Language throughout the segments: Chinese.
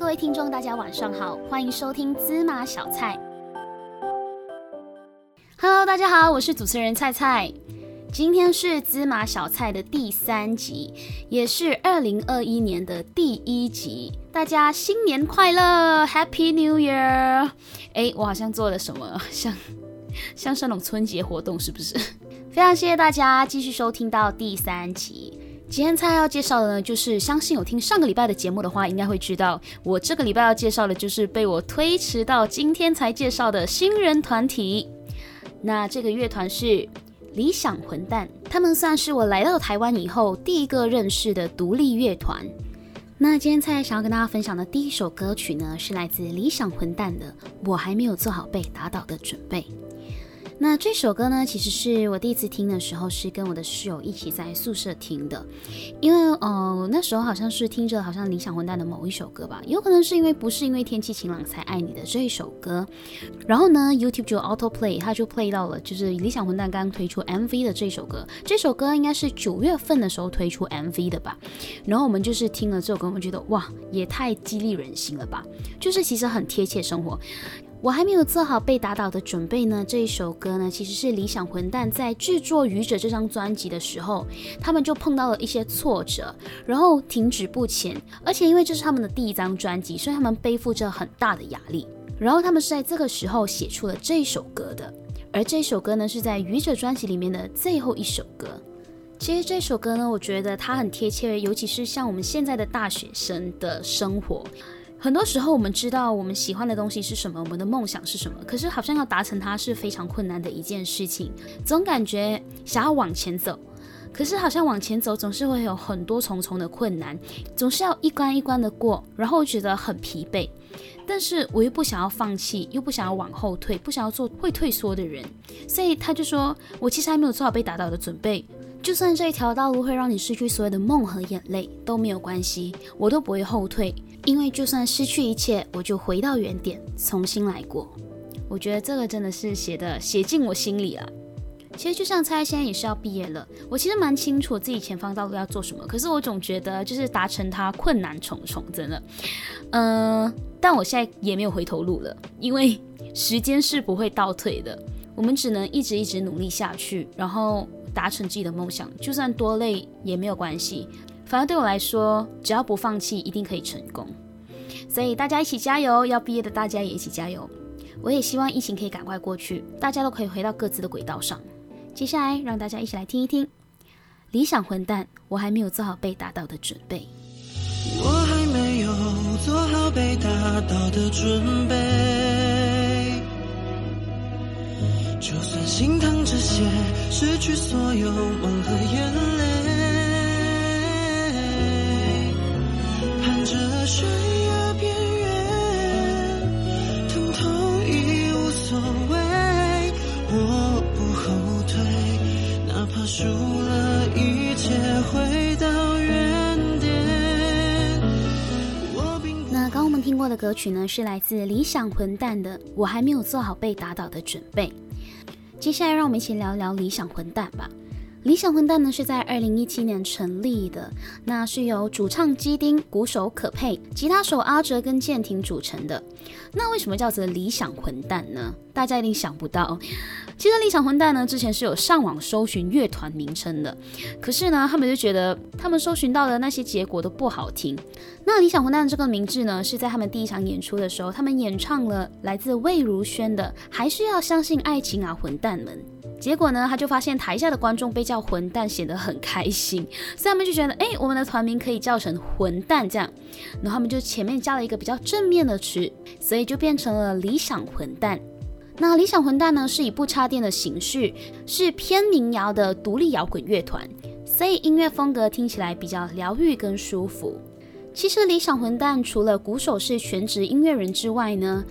各位听众，大家晚上好，欢迎收听芝麻小菜。Hello，大家好，我是主持人菜菜。今天是芝麻小菜的第三集，也是二零二一年的第一集。大家新年快乐，Happy New Year！哎，我好像做了什么，像像是那种春节活动，是不是？非常谢谢大家继续收听到第三集。今天菜要介绍的呢，就是相信有听上个礼拜的节目的话，应该会知道，我这个礼拜要介绍的就是被我推迟到今天才介绍的新人团体。那这个乐团是理想混蛋，他们算是我来到台湾以后第一个认识的独立乐团。那今天菜想要跟大家分享的第一首歌曲呢，是来自理想混蛋的《我还没有做好被打倒的准备》。那这首歌呢，其实是我第一次听的时候，是跟我的室友一起在宿舍听的。因为呃那时候好像是听着好像理想混蛋的某一首歌吧，有可能是因为不是因为天气晴朗才爱你的这一首歌。然后呢，YouTube 就 Auto Play，它就 Play 到了就是理想混蛋刚推出 MV 的这首歌。这首歌应该是九月份的时候推出 MV 的吧。然后我们就是听了这首歌，我们觉得哇，也太激励人心了吧！就是其实很贴切生活。我还没有做好被打倒的准备呢。这一首歌呢，其实是理想混蛋在制作《愚者》这张专辑的时候，他们就碰到了一些挫折，然后停止不前。而且因为这是他们的第一张专辑，所以他们背负着很大的压力。然后他们是在这个时候写出了这首歌的。而这首歌呢，是在《愚者》专辑里面的最后一首歌。其实这首歌呢，我觉得它很贴切，尤其是像我们现在的大学生的生活。很多时候，我们知道我们喜欢的东西是什么，我们的梦想是什么，可是好像要达成它是非常困难的一件事情。总感觉想要往前走，可是好像往前走总是会有很多重重的困难，总是要一关一关的过，然后觉得很疲惫。但是我又不想要放弃，又不想要往后退，不想要做会退缩的人，所以他就说我其实还没有做好被打倒的准备。就算这一条道路会让你失去所有的梦和眼泪都没有关系，我都不会后退，因为就算失去一切，我就回到原点，重新来过。我觉得这个真的是写的写进我心里了。其实就像猜现在也是要毕业了，我其实蛮清楚自己前方道路要做什么，可是我总觉得就是达成它困难重重，真的。嗯，但我现在也没有回头路了，因为时间是不会倒退的，我们只能一直一直努力下去，然后。达成自己的梦想，就算多累也没有关系。反而对我来说，只要不放弃，一定可以成功。所以大家一起加油！要毕业的大家也一起加油！我也希望疫情可以赶快过去，大家都可以回到各自的轨道上。接下来，让大家一起来听一听《理想混蛋》，我还没有做好被打倒的准备。我还没有做好被打倒的准备。就算心疼这些，失去所有梦和眼泪，歌曲呢，是来自理想混蛋的《我还没有做好被打倒的准备》。接下来，让我们一起聊聊理想混蛋吧。理想混蛋呢是在二零一七年成立的，那是由主唱基丁、鼓手可佩、吉他手阿哲跟建廷组成的。那为什么叫做理想混蛋呢？大家一定想不到。其实理想混蛋呢，之前是有上网搜寻乐团名称的，可是呢，他们就觉得他们搜寻到的那些结果都不好听。那理想混蛋这个名字呢，是在他们第一场演出的时候，他们演唱了来自魏如萱的《还是要相信爱情啊，混蛋们》。结果呢，他就发现台下的观众被叫混蛋显得很开心，所以他们就觉得，哎，我们的团名可以叫成混蛋这样。然后他们就前面加了一个比较正面的词，所以就变成了理想混蛋。那理想混蛋呢，是以不插电的形式，是偏民谣的独立摇滚乐团，所以音乐风格听起来比较疗愈跟舒服。其实理想混蛋除了鼓手是全职音乐人之外呢，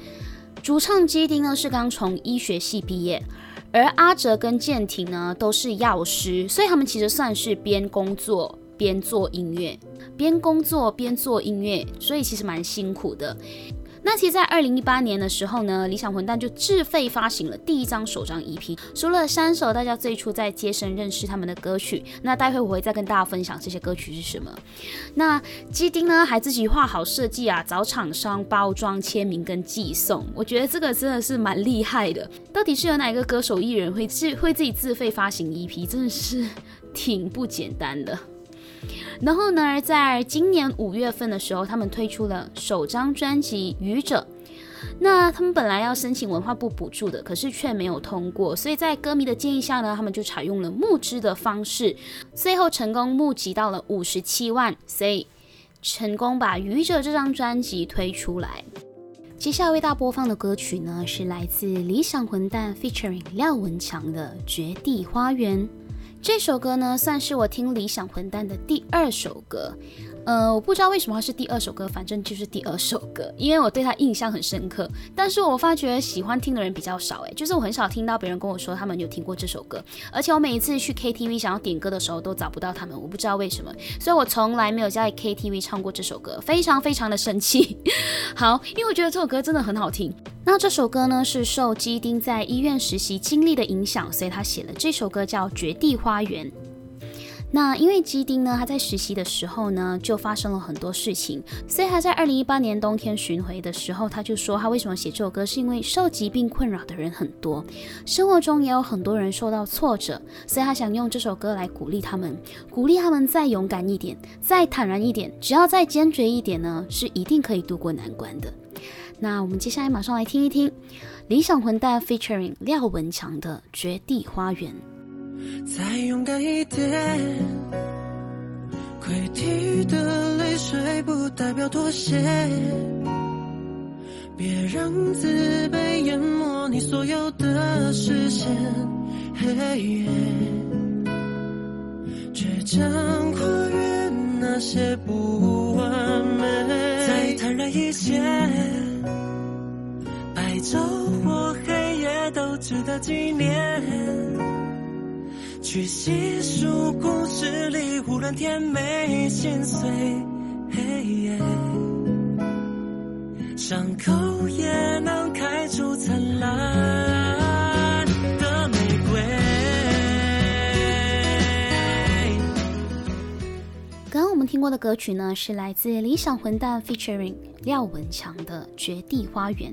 主唱基丁呢是刚从医学系毕业，而阿哲跟建廷呢都是药师，所以他们其实算是边工作边做音乐，边工作边做音乐，所以其实蛮辛苦的。那其实，在二零一八年的时候呢，理想混蛋就自费发行了第一张首张 EP，除了三首大家最初在街声认识他们的歌曲，那待会我会再跟大家分享这些歌曲是什么。那基丁呢，还自己画好设计啊，找厂商包装、签名跟寄送，我觉得这个真的是蛮厉害的。到底是有哪一个歌手艺人会自会自己自费发行 EP，真的是挺不简单的。然后呢，在今年五月份的时候，他们推出了首张专辑《愚者》。那他们本来要申请文化部补助的，可是却没有通过，所以在歌迷的建议下呢，他们就采用了募资的方式，最后成功募集到了五十七万，所以成功把《愚者》这张专辑推出来。接下来为大家播放的歌曲呢，是来自理想混蛋 featuring 廖文强的《绝地花园》。这首歌呢，算是我听理想混蛋的第二首歌。呃，我不知道为什么是第二首歌，反正就是第二首歌，因为我对他印象很深刻。但是我发觉喜欢听的人比较少，诶，就是我很少听到别人跟我说他们有听过这首歌，而且我每一次去 KTV 想要点歌的时候都找不到他们，我不知道为什么，所以我从来没有在 KTV 唱过这首歌，非常非常的生气。好，因为我觉得这首歌真的很好听。那这首歌呢是受基丁在医院实习经历的影响，所以他写了这首歌叫《绝地花园》。那因为基丁呢，他在实习的时候呢，就发生了很多事情，所以他在二零一八年冬天巡回的时候，他就说他为什么写这首歌，是因为受疾病困扰的人很多，生活中也有很多人受到挫折，所以他想用这首歌来鼓励他们，鼓励他们再勇敢一点，再坦然一点，只要再坚决一点呢，是一定可以度过难关的。那我们接下来马上来听一听理想混蛋 featuring 廖文强的《绝地花园》。再勇敢一点，溃堤的泪水不代表妥协，别让自卑淹没你所有的视线。嘿倔强跨越那些不完美，再坦然一些，白昼或黑夜都值得纪念。去细数故事里无论甜美心碎，伤口也能开出灿烂的玫瑰。刚刚我们听过的歌曲呢，是来自理想混蛋 featuring 廖文强的《绝地花园》。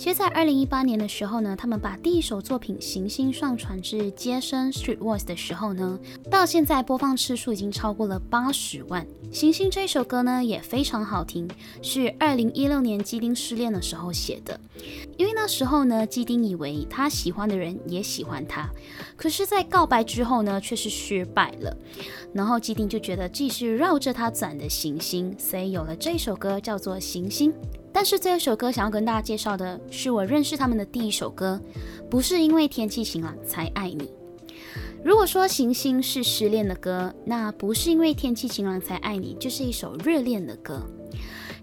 其实，在二零一八年的时候呢，他们把第一首作品《行星》上传至街声 Street Voice 的时候呢，到现在播放次数已经超过了八十万。《行星》这首歌呢也非常好听，是二零一六年基丁失恋的时候写的。因为那时候呢，基丁以为他喜欢的人也喜欢他，可是，在告白之后呢，却是失败了。然后基丁就觉得这是绕着他转的行星，所以有了这首歌，叫做《行星》。但是这一首歌想要跟大家介绍的是我认识他们的第一首歌，不是因为天气晴朗才爱你。如果说行星是失恋的歌，那不是因为天气晴朗才爱你，就是一首热恋的歌。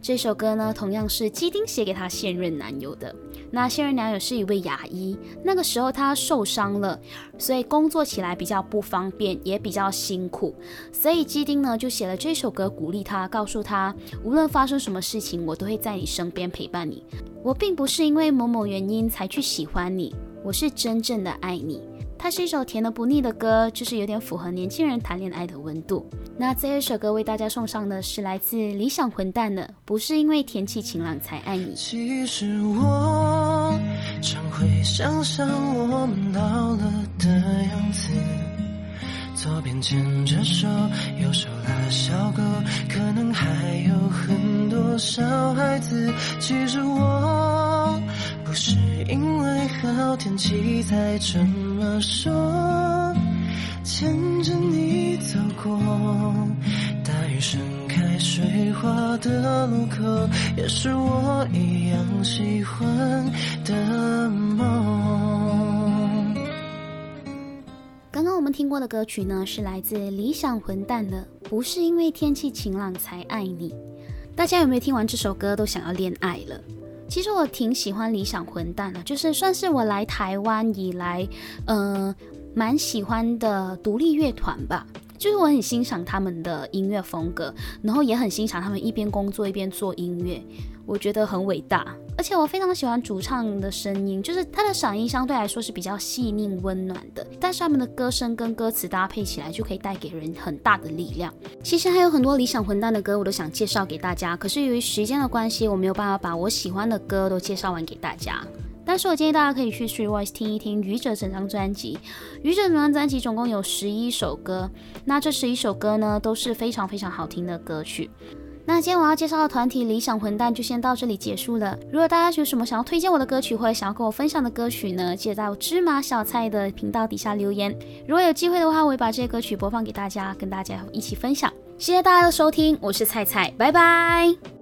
这首歌呢，同样是基丁写给他现任男友的。那现任男友是一位牙医，那个时候他受伤了，所以工作起来比较不方便，也比较辛苦。所以基丁呢就写了这首歌鼓励他，告诉他无论发生什么事情，我都会在你身边陪伴你。我并不是因为某某原因才去喜欢你，我是真正的爱你。它是一首甜的不腻的歌，就是有点符合年轻人谈恋爱的温度。那这一首歌为大家送上的是来自理想混蛋的，不是因为天气晴朗才爱你。其实我常会想象我们老了的样子，左边牵着手，右手拉小狗，可能还有很多小孩子。其实我不是因为好天气才这么说，牵着你走过大雨盛开水花的路口，也是我一样喜欢的梦。刚刚我们听过的歌曲呢，是来自理想混蛋的，不是因为天气晴朗才爱你。大家有没有听完这首歌都想要恋爱了？其实我挺喜欢理想混蛋的，就是算是我来台湾以来，呃，蛮喜欢的独立乐团吧。就是我很欣赏他们的音乐风格，然后也很欣赏他们一边工作一边做音乐，我觉得很伟大。而且我非常喜欢主唱的声音，就是他的嗓音相对来说是比较细腻温暖的，但是他们的歌声跟歌词搭配起来就可以带给人很大的力量。其实还有很多理想混蛋的歌我都想介绍给大家，可是由于时间的关系，我没有办法把我喜欢的歌都介绍完给大家。但是我建议大家可以去 Three Wise 听一听愚者整张专辑。愚者整张专辑总共有十一首歌，那这十一首歌呢都是非常非常好听的歌曲。那今天我要介绍的团体理想混蛋就先到这里结束了。如果大家有什么想要推荐我的歌曲，或者想要跟我分享的歌曲呢，记得在我芝麻小菜的频道底下留言。如果有机会的话，我会把这些歌曲播放给大家，跟大家一起分享。谢谢大家的收听，我是菜菜，拜拜。